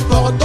n'importe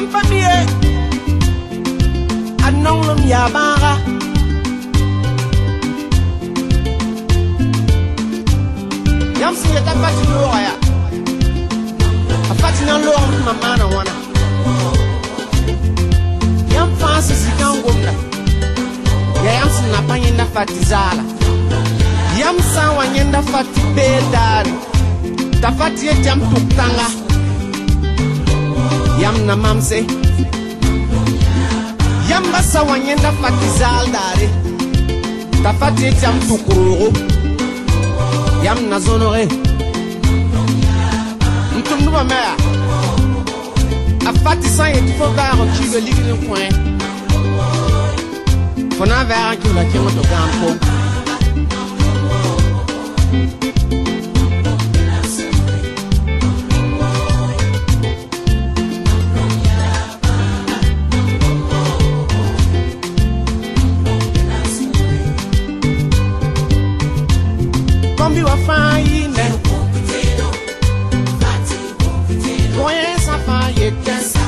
mpamie a nonglom yaabãaga yãmb sẽn yeta pat loogã ya a pat na n loogm tɩ ma maana wãna yãmb fãa sẽn zikã n gomda yaa yãmb sẽn na pa yẽnda fa tɩ zaala yãmb sã n wa yẽnda fa tɩ beel daare t'a fa e tɩ yet yãmb tʋk tãnga yam na mamse yamba sawa nyenda fatizaldare tafati tiam tukurugu yam na zonore ntumduba mea a fati san ye tifo gaaro kiibe ligini koe fo na vɛɛra kiula kiŋo to gaŋ ko Take that.